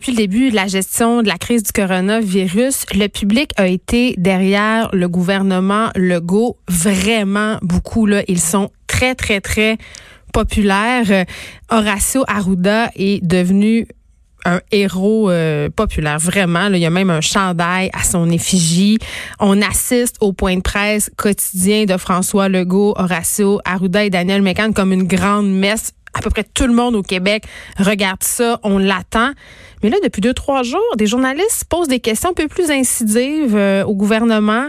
Depuis le début de la gestion de la crise du coronavirus, le public a été derrière le gouvernement Legault vraiment beaucoup. Là. Ils sont très, très, très populaires. Horacio Arruda est devenu un héros euh, populaire, vraiment. il y a même un chandail à son effigie. On assiste au point de presse quotidien de François Legault, Horacio Arruda et Daniel Mécan comme une grande messe à peu près tout le monde au Québec regarde ça, on l'attend. Mais là, depuis deux, trois jours, des journalistes posent des questions un peu plus incisives euh, au gouvernement,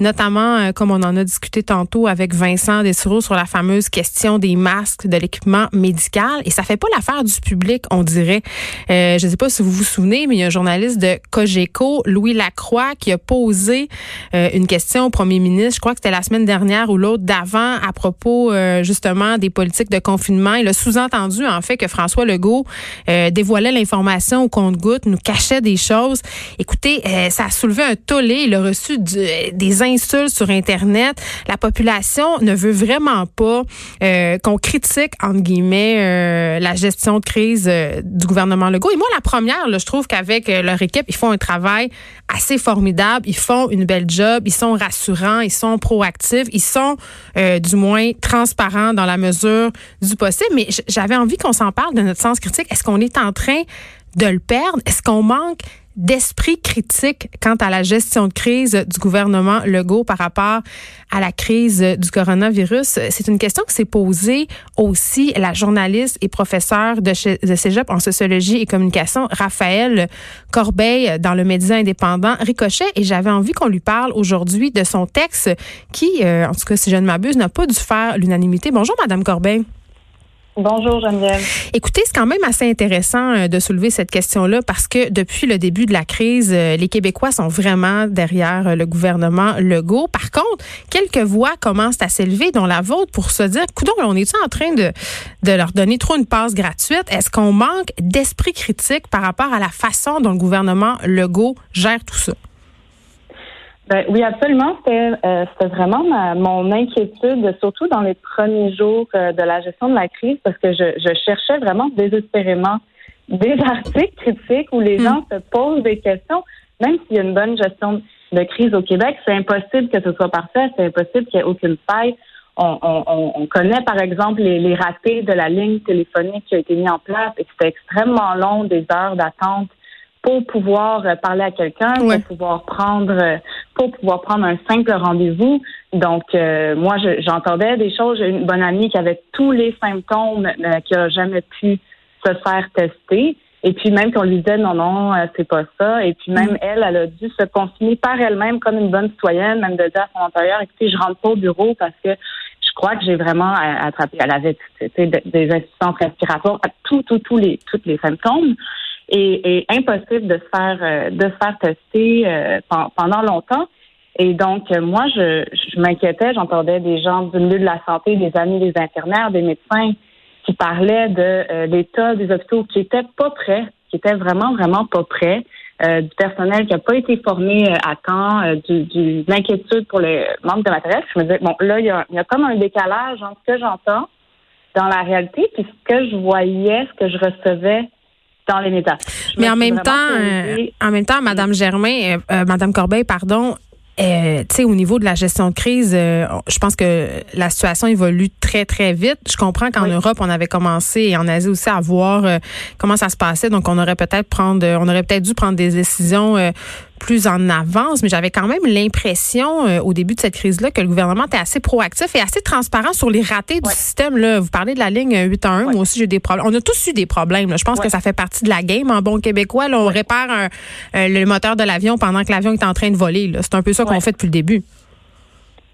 notamment, euh, comme on en a discuté tantôt avec Vincent Dessureau sur la fameuse question des masques, de l'équipement médical. Et ça fait pas l'affaire du public, on dirait. Euh, je ne sais pas si vous vous souvenez, mais il y a un journaliste de Cogeco, Louis Lacroix, qui a posé une question au premier ministre, je crois que c'était la semaine dernière ou l'autre d'avant, à propos justement des politiques de confinement. Il a sous-entendu, en fait, que François Legault dévoilait l'information compte-goutte, nous cachait des choses. Écoutez, euh, ça a soulevé un tollé. Il a reçu des insultes sur Internet. La population ne veut vraiment pas euh, qu'on critique, entre guillemets, euh, la gestion de crise du gouvernement Legault. Et moi, la première, je trouve qu'avec leur équipe, ils font un travail assez formidable. Ils font une belle job. Ils sont rassurants. Ils sont proactifs. Ils sont, du moins, transparents dans la mesure du possible. Mais j'avais envie qu'on s'en parle de notre sens critique. Est-ce qu'on est en train de le perdre? Est-ce qu'on manque d'esprit critique quant à la gestion de crise du gouvernement Legault par rapport à la crise du coronavirus? C'est une question que s'est posée aussi la journaliste et professeure de, cégep en sociologie et communication, Raphaël Corbeil, dans le média indépendant Ricochet. Et j'avais envie qu'on lui parle aujourd'hui de son texte qui, euh, en tout cas, si je ne m'abuse, n'a pas dû faire l'unanimité. Bonjour, Madame Corbeil. Bonjour Geneviève. Écoutez, c'est quand même assez intéressant euh, de soulever cette question-là parce que depuis le début de la crise, euh, les Québécois sont vraiment derrière euh, le gouvernement Legault. Par contre, quelques voix commencent à s'élever, dont la vôtre, pour se dire, coudon, on est en train de, de leur donner trop une passe gratuite? Est-ce qu'on manque d'esprit critique par rapport à la façon dont le gouvernement Legault gère tout ça? Ben, oui, absolument. C'était euh, vraiment mon inquiétude, surtout dans les premiers jours euh, de la gestion de la crise, parce que je, je cherchais vraiment désespérément des articles critiques où les hmm. gens se posent des questions, même s'il y a une bonne gestion de crise au Québec, c'est impossible que ce soit parfait, c'est impossible qu'il n'y ait aucune faille. On, on, on, connaît par exemple les, les ratés de la ligne téléphonique qui a été mise en place et c'était extrêmement long, des heures d'attente pour pouvoir euh, parler à quelqu'un, pour pouvoir prendre euh, pour pouvoir prendre un simple rendez-vous. Donc euh, moi j'entendais des choses, j'ai une bonne amie qui avait tous les symptômes qui a jamais pu se faire tester. Et puis même qu'on lui disait non, non, c'est pas ça. Et puis même mm. elle, elle a dû se confiner par elle-même comme une bonne citoyenne, même de dire à son employeur, écoutez, je rentre pas au bureau parce que je crois que j'ai vraiment attrapé. Elle avait des insuffisants respiratoires, tous, tous, tous les, tous les symptômes et, impossible de se faire euh, de se faire tester euh, pendant longtemps. Et donc, euh, moi, je, je m'inquiétais, j'entendais des gens du milieu de la santé, des amis des infirmières, des médecins qui parlaient de l'état des hôpitaux qui étaient pas prêts, qui étaient vraiment, vraiment pas prêts, du personnel qui n'a pas été formé à temps, du, du, l'inquiétude pour le manque de matériel. Je me disais, bon, là, il y a, y a comme un décalage entre ce que j'entends dans la réalité puis ce que je voyais, ce que je recevais dans les médias. Mais en même, temps, euh, en même temps, Madame Germain, euh, euh, Madame Corbeil, pardon, euh, tu sais, au niveau de la gestion de crise, je pense que la situation évolue très, très vite. Je comprends qu'en Europe, on avait commencé et en Asie aussi à voir comment ça se passait. Donc, on aurait peut-être prendre, on aurait peut-être dû prendre des décisions plus en avance, mais j'avais quand même l'impression euh, au début de cette crise-là que le gouvernement était assez proactif et assez transparent sur les ratés du système. Là. Vous parlez de la ligne 8 1. Moi aussi, j'ai des problèmes. On a tous eu des problèmes. Je pense que ça fait partie de la game. En bon québécois, là, on répare un, euh, le moteur de l'avion pendant que l'avion est en train de voler. C'est un peu ça qu'on fait depuis le début.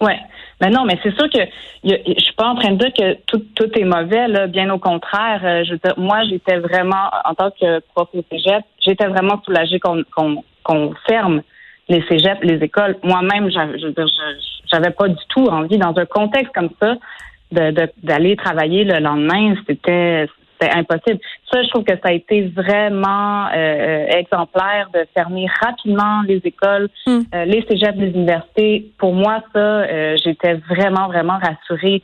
Oui. Mais non, mais c'est sûr que je suis pas en train de dire que tout, tout est mauvais. Là. Bien au contraire, euh, je veux dire, moi, j'étais vraiment, en tant que prof au cégep, j'étais vraiment soulagée qu'on qu'on ferme les cégeps, les écoles. Moi-même, j'avais pas du tout envie, dans un contexte comme ça, d'aller travailler le lendemain. C'était impossible. Ça, je trouve que ça a été vraiment euh, exemplaire de fermer rapidement les écoles, hmm. euh, les cégeps, les universités. Pour moi, ça, euh, j'étais vraiment, vraiment rassurée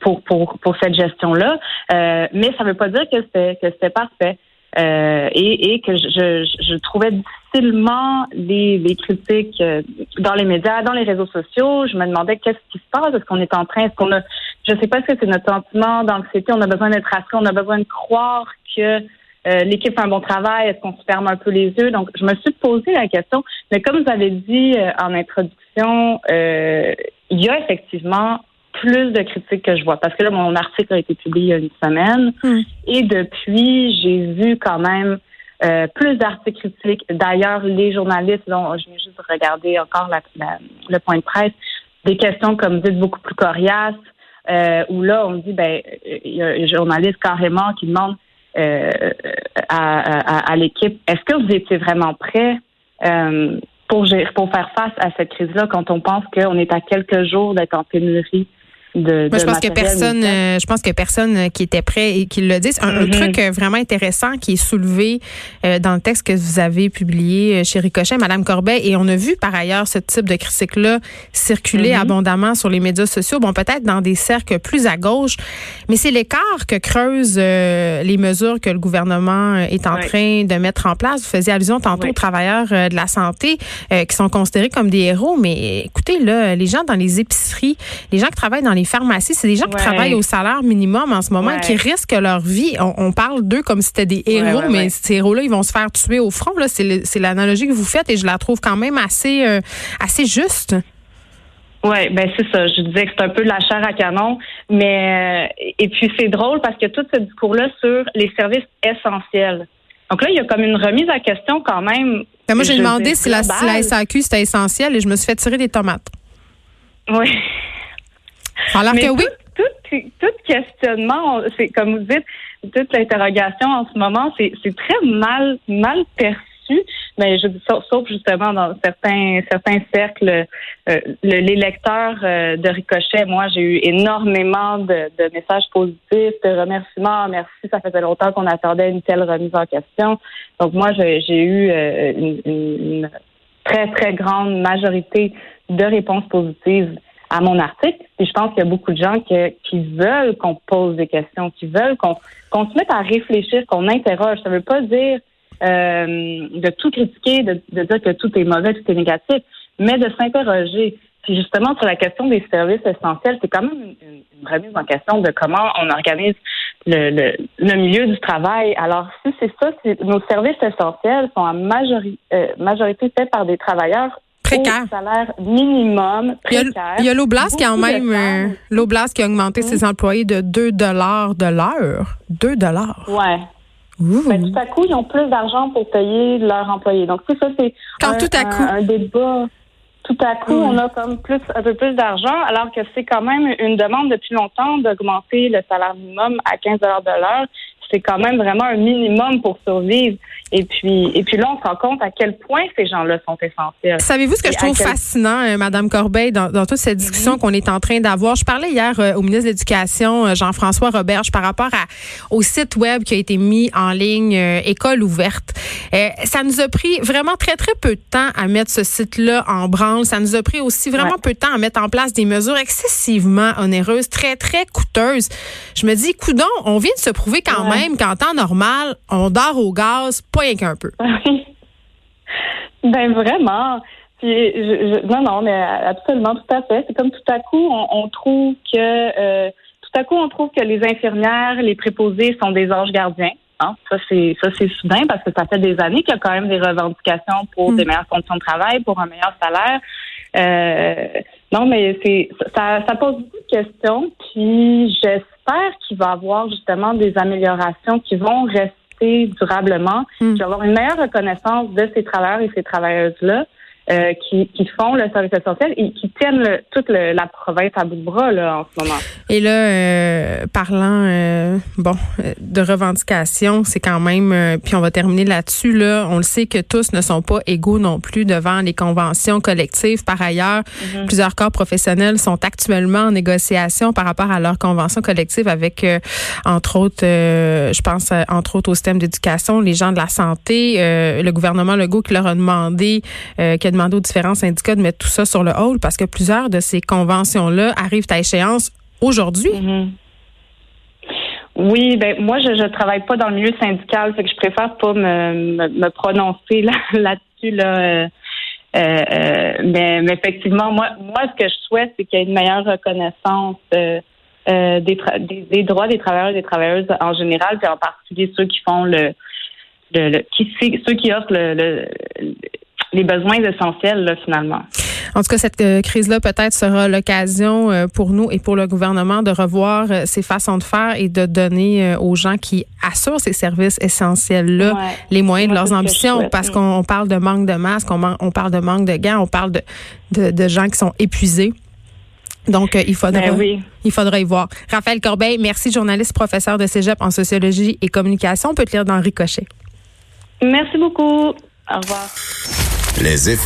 pour, pour, pour cette gestion-là. mais ça ne veut pas dire que c'était que c'était parfait. Euh, et, et, que je, je, trouvais difficilement les, les critiques euh, dans les médias, dans les réseaux sociaux. Je me demandais qu'est-ce qui se passe, est-ce qu'on est en train, est-ce qu'on a, je sais pas si c'est notre sentiment d'anxiété, on a besoin d'être rassuré, on a besoin de croire que euh, l'équipe fait un bon travail, est-ce qu'on se ferme un peu les yeux? Donc, je me suis posé la question, mais comme vous avez dit en introduction, il y a effectivement plus de critiques que je vois. Parce que là, mon article a été publié il y a une semaine. Hmm. Et depuis, j'ai vu quand même euh, plus d'articles critiques. D'ailleurs, les journalistes, là, je viens juste de regarder encore le point de presse, des questions, comme vous dites, beaucoup plus coriaces, euh, où là, on dit, ben, il y a un journaliste carrément qui demande euh, à, l'équipe, est-ce que vous étiez vraiment prêt pour, pour faire face à cette crise-là quand on pense qu'on est à quelques jours d'être en pénurie? De, Moi, je pense que personne, euh, je pense que personne euh, qui était prêt et qui le dit. Un, un, mm-hmm. truc euh, vraiment intéressant qui est soulevé dans le texte que vous avez publié chez Ricochet, Madame Corbet, et on a vu par ailleurs ce type de critique-là circuler mm-hmm. abondamment sur les médias sociaux. Bon, peut-être dans des cercles plus à gauche, mais c'est l'écart que creusent les mesures que le gouvernement est en train de mettre en place. Vous faisiez allusion tantôt aux travailleurs de la santé qui sont considérés comme des héros, mais écoutez là, les gens dans les épiceries, les gens qui travaillent dans les les pharmacies, c'est des gens qui travaillent au salaire minimum en ce moment, qui risquent leur vie. On, parle d'eux comme si c'était des héros, mais ces héros-là, ils vont se faire tuer au front. C'est l'analogie que vous faites et je la trouve quand même assez, euh, assez juste. Oui, ben c'est ça. Je disais que c'est un peu la chair à canon, mais euh, et puis c'est drôle parce que tout ce discours-là sur les services essentiels. Donc là, il y a comme une remise en question quand même. Ben moi, j'ai demandé si la, si la, SAQ c'était essentiel et je me suis fait tirer des tomates. Oui. Alors que oui. Tout, questionnement, c'est comme vous dites, toute l'interrogation en ce moment, c'est très mal mal perçu. Mais je dis sauf, justement dans certains certains cercles, euh, les lecteurs euh, de Ricochet, moi j'ai eu énormément de, messages positifs, de remerciements, merci, ça faisait longtemps qu'on attendait une telle remise en question. Donc moi j'ai eu euh, une, une très très grande majorité de réponses positives à mon article. Et je pense qu'il y a beaucoup de gens qui veulent qu'on pose des questions, qui veulent qu'on se mette à réfléchir, qu'on interroge. Ça ne veut pas dire euh, de tout critiquer, de, dire que tout est mauvais, tout est négatif, mais de s'interroger. Puis justement, sur la question des services essentiels, c'est quand même une, remise en question de comment on organise le, le, milieu du travail. Alors, si c'est ça, nos services essentiels sont en majorité, euh, majorité faits par des travailleurs précaire. salaire minimum précaire. Il y a, l'Oblast qui a même euh, l'Oblast qui a augmenté ses employés de 2 dollars de l'heure. 2 dollars. Ouais. Ben, tout à coup, ils ont plus d'argent pour payer leurs employés. Donc, ça, c'est Quand un, tout à coup. un, débat. Tout à coup, on a comme plus un peu plus d'argent, alors que c'est quand même une demande depuis longtemps d'augmenter le salaire minimum à 15 de l'heure c'est quand même vraiment un minimum pour survivre. Et puis, et puis là, on se rend compte à quel point ces gens-là sont essentiels. Savez-vous ce que je trouve fascinant, euh, Madame Corbeil, dans, toute cette discussion qu'on est en train d'avoir? Je parlais hier euh, au ministre de l'Éducation, euh, Jean-François Roberge, par rapport à, au site web qui a été mis en ligne, École ouverte. ça nous a pris vraiment très, très peu de temps à mettre ce site-là en branle. Ça nous a pris aussi vraiment peu de temps à mettre en place des mesures excessivement onéreuses, très, très coûteuses. Je me dis, coudon, on vient de se prouver quand même qu'en temps normal, on dort au gaz, pas rien qu'un peu. ben vraiment. non, non, mais absolument, tout à fait. C'est comme tout à coup, on, trouve que euh, tout à coup, on trouve que les infirmières, les préposés sont des anges gardiens. Hein. Ça, c'est ça, c'est soudain parce que ça fait des années qu'il y a quand même des revendications pour hmm. des meilleures conditions de travail, pour un meilleur salaire. Euh, non, mais c'est ça, ça pose beaucoup de questions. Puis j'espère j'espère qu'il va y avoir justement des améliorations qui vont rester durablement, mm. y avoir une meilleure reconnaissance de ces travailleurs et ces travailleuses-là. Euh, qui, qui, font le service essentiel et qui tiennent le, toute la province à bout de bras là, en ce moment. Et là, euh, parlant euh, bon de revendications, c'est quand même, puis on va terminer là-dessus. Là, on le sait que tous ne sont pas égaux non plus devant les conventions collectives. Par ailleurs, mm-hmm. plusieurs corps professionnels sont actuellement en négociation par rapport à leurs conventions collectives avec, entre autres, je pense entre autres au système d'éducation, les gens de la santé, le gouvernement Legault qui leur a demandé que demander aux différents syndicats de mettre tout ça sur le hall parce que plusieurs de ces conventions-là arrivent à échéance aujourd'hui. Mm-hmm. Oui, ben moi je ne travaille pas dans le milieu syndical, fait que je préfère pas me, me, prononcer là, dessus là. Euh, euh, euh, mais, effectivement, moi, moi, ce que je souhaite, c'est qu'il y ait une meilleure reconnaissance des, des, droits des travailleurs et des travailleuses en général, puis en particulier ceux qui font le, ceux qui offrent le, les besoins essentiels là, finalement. En tout cas, cette euh, crise-là peut-être sera l'occasion euh, pour nous et pour le gouvernement de revoir euh, ces façons de faire et de donner aux gens qui assurent ces services essentiels-là les moyens de leurs ambitions, parce qu'on parle de manque de masques, on, on, parle de manque de gants, on parle de, de, gens qui sont épuisés. Donc, il faudra, ben il faudra y voir. Raphaël Corbeil, merci, journaliste, professeur de cégep en sociologie et communication. On peut te lire dans Ricochet. Merci beaucoup. Au revoir. Les effrontés.